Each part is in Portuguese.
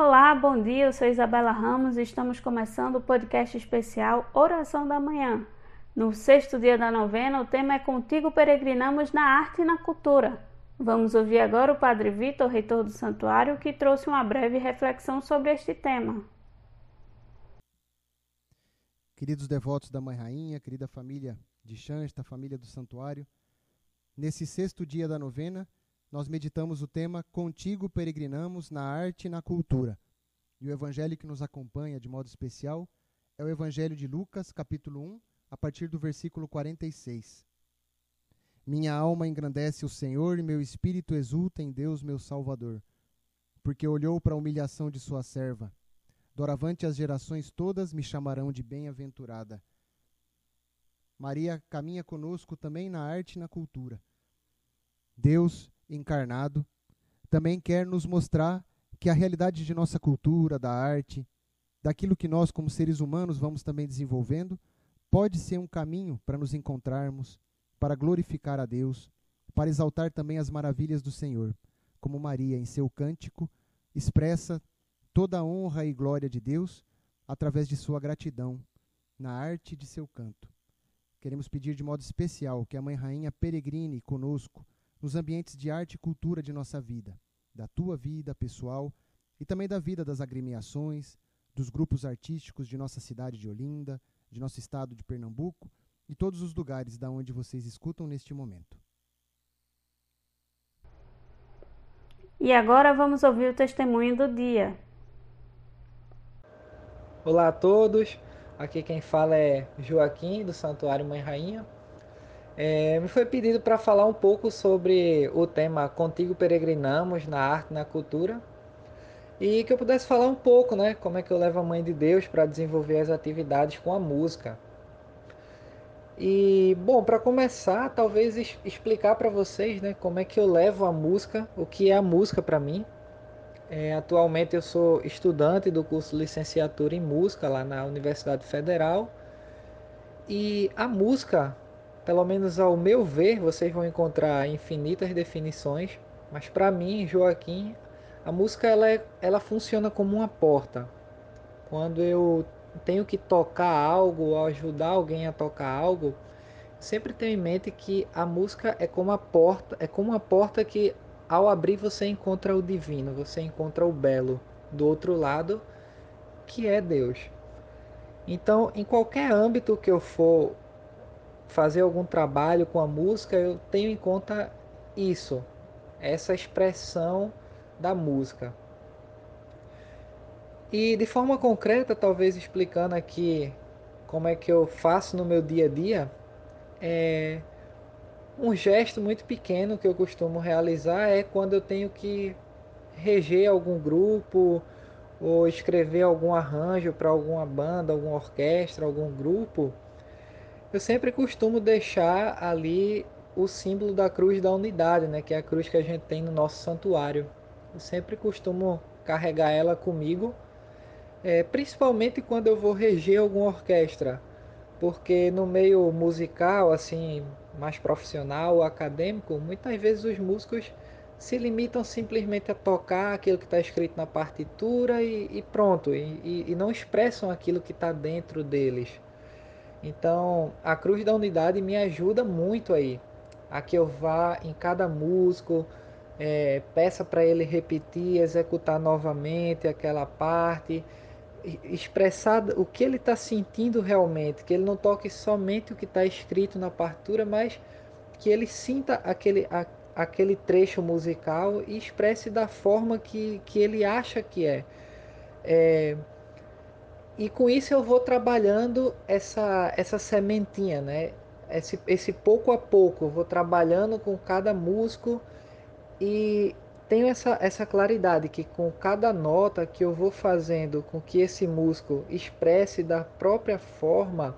Olá, bom dia. Eu sou Isabela Ramos e estamos começando o podcast especial Oração da Manhã. No sexto dia da novena, o tema é Contigo Peregrinamos na Arte e na Cultura. Vamos ouvir agora o Padre Vitor, reitor do santuário, que trouxe uma breve reflexão sobre este tema. Queridos devotos da Mãe Rainha, querida família de Xansta, família do santuário, nesse sexto dia da novena, nós meditamos o tema Contigo Peregrinamos na Arte e na Cultura. E o evangelho que nos acompanha de modo especial é o Evangelho de Lucas, capítulo 1, a partir do versículo 46. Minha alma engrandece o Senhor e meu espírito exulta em Deus, meu Salvador, porque olhou para a humilhação de sua serva. Doravante as gerações todas me chamarão de bem-aventurada. Maria caminha conosco também na arte e na cultura. Deus encarnado, também quer nos mostrar que a realidade de nossa cultura, da arte, daquilo que nós, como seres humanos, vamos também desenvolvendo, pode ser um caminho para nos encontrarmos, para glorificar a Deus, para exaltar também as maravilhas do Senhor, como Maria, em seu cântico, expressa toda a honra e glória de Deus através de sua gratidão na arte de seu canto. Queremos pedir de modo especial que a Mãe Rainha peregrine conosco nos ambientes de arte e cultura de nossa vida, da tua vida pessoal e também da vida das agremiações, dos grupos artísticos de nossa cidade de Olinda, de nosso estado de Pernambuco e todos os lugares da onde vocês escutam neste momento. E agora vamos ouvir o testemunho do dia. Olá a todos, aqui quem fala é Joaquim do Santuário Mãe Rainha. É, me foi pedido para falar um pouco sobre o tema Contigo Peregrinamos na Arte na Cultura e que eu pudesse falar um pouco, né, como é que eu levo a Mãe de Deus para desenvolver as atividades com a música. E, bom, para começar, talvez explicar para vocês, né, como é que eu levo a música, o que é a música para mim. É, atualmente eu sou estudante do curso de licenciatura em música lá na Universidade Federal. E a música pelo menos ao meu ver, vocês vão encontrar infinitas definições, mas para mim, Joaquim, a música ela, é, ela funciona como uma porta. Quando eu tenho que tocar algo ou ajudar alguém a tocar algo, sempre tenho em mente que a música é como a porta, é como uma porta que ao abrir você encontra o divino, você encontra o belo do outro lado, que é Deus. Então, em qualquer âmbito que eu for fazer algum trabalho com a música, eu tenho em conta isso, essa expressão da música. E de forma concreta, talvez explicando aqui como é que eu faço no meu dia a dia, é um gesto muito pequeno que eu costumo realizar é quando eu tenho que reger algum grupo ou escrever algum arranjo para alguma banda, alguma orquestra, algum grupo eu sempre costumo deixar ali o símbolo da cruz da unidade, né, que é a cruz que a gente tem no nosso santuário. Eu sempre costumo carregar ela comigo, é, principalmente quando eu vou reger alguma orquestra, porque no meio musical, assim, mais profissional, acadêmico, muitas vezes os músicos se limitam simplesmente a tocar aquilo que está escrito na partitura e, e pronto, e, e, não expressam aquilo que está dentro deles. Então, a cruz da unidade me ajuda muito aí. A que eu vá em cada músico, é, peça para ele repetir, executar novamente aquela parte, expressar o que ele está sentindo realmente, que ele não toque somente o que está escrito na partitura, mas que ele sinta aquele, a, aquele trecho musical e expresse da forma que, que ele acha que é. é e com isso eu vou trabalhando essa, essa sementinha, né? Esse, esse pouco a pouco, eu vou trabalhando com cada músico e tenho essa, essa claridade que com cada nota que eu vou fazendo com que esse músico expresse da própria forma,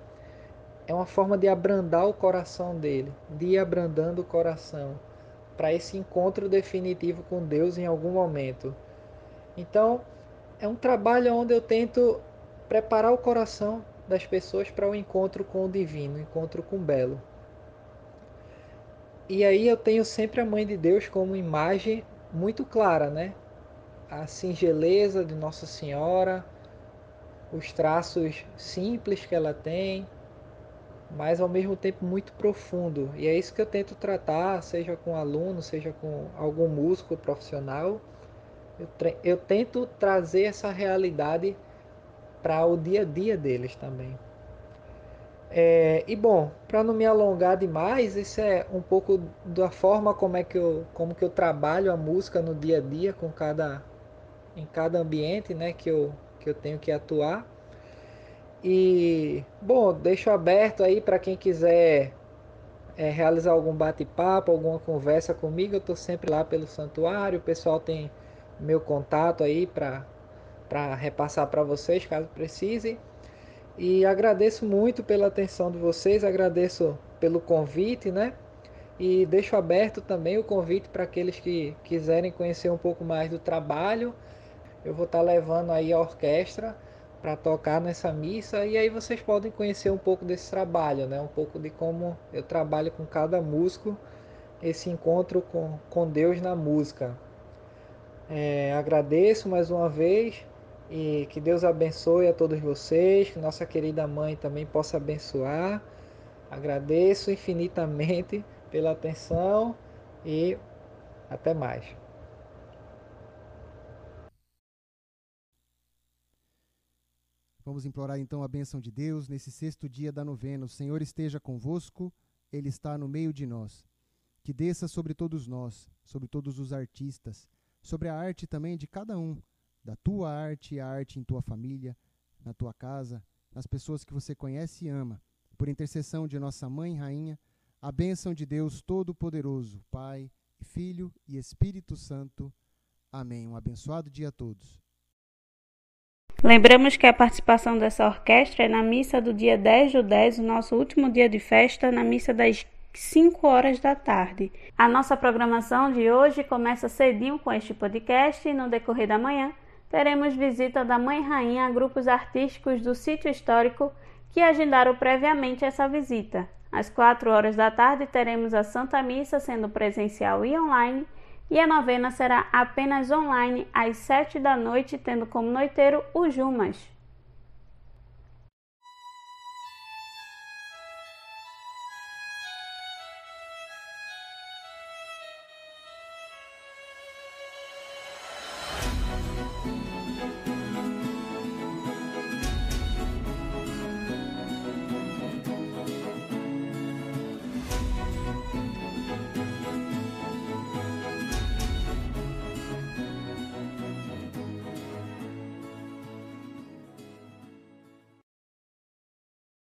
é uma forma de abrandar o coração dele, de ir abrandando o coração para esse encontro definitivo com Deus em algum momento. Então, é um trabalho onde eu tento preparar o coração das pessoas para o encontro com o divino, o encontro com o belo. E aí eu tenho sempre a mãe de Deus como imagem muito clara, né? a singeleza de Nossa Senhora, os traços simples que ela tem, mas ao mesmo tempo muito profundo. E é isso que eu tento tratar, seja com aluno, seja com algum músico profissional. Eu, eu tento trazer essa realidade para o dia a dia deles também. É, e bom, para não me alongar demais, isso é um pouco da forma como é que eu, como que eu trabalho a música no dia a dia com cada em cada ambiente, né, que eu que eu tenho que atuar. E bom, deixo aberto aí para quem quiser é, realizar algum bate-papo, alguma conversa comigo, eu estou sempre lá pelo santuário. O pessoal tem meu contato aí para para repassar para vocês caso precise. E agradeço muito pela atenção de vocês, agradeço pelo convite, né? E deixo aberto também o convite para aqueles que quiserem conhecer um pouco mais do trabalho. Eu vou estar tá levando aí a orquestra para tocar nessa missa e aí vocês podem conhecer um pouco desse trabalho, né? Um pouco de como eu trabalho com cada músico, esse encontro com, com Deus na música. É, agradeço mais uma vez e que Deus abençoe a todos vocês, que nossa querida mãe também possa abençoar. Agradeço infinitamente pela atenção e até mais. Vamos implorar então a bênção de Deus nesse sexto dia da novena. O Senhor esteja convosco, Ele está no meio de nós. Que desça sobre todos nós, sobre todos os artistas, sobre a arte também de cada um da tua arte e a arte em tua família, na tua casa, nas pessoas que você conhece e ama. Por intercessão de nossa Mãe Rainha, a bênção de Deus Todo-Poderoso, Pai, Filho e Espírito Santo. Amém. Um abençoado dia a todos. Lembramos que a participação dessa orquestra é na missa do dia 10 do 10, o nosso último dia de festa, na missa das 5 horas da tarde. A nossa programação de hoje começa cedinho com este podcast e no decorrer da manhã teremos visita da Mãe Rainha a grupos artísticos do sítio histórico que agendaram previamente essa visita. Às 4 horas da tarde teremos a Santa Missa sendo presencial e online, e a novena será apenas online às 7 da noite, tendo como noiteiro o Jumas.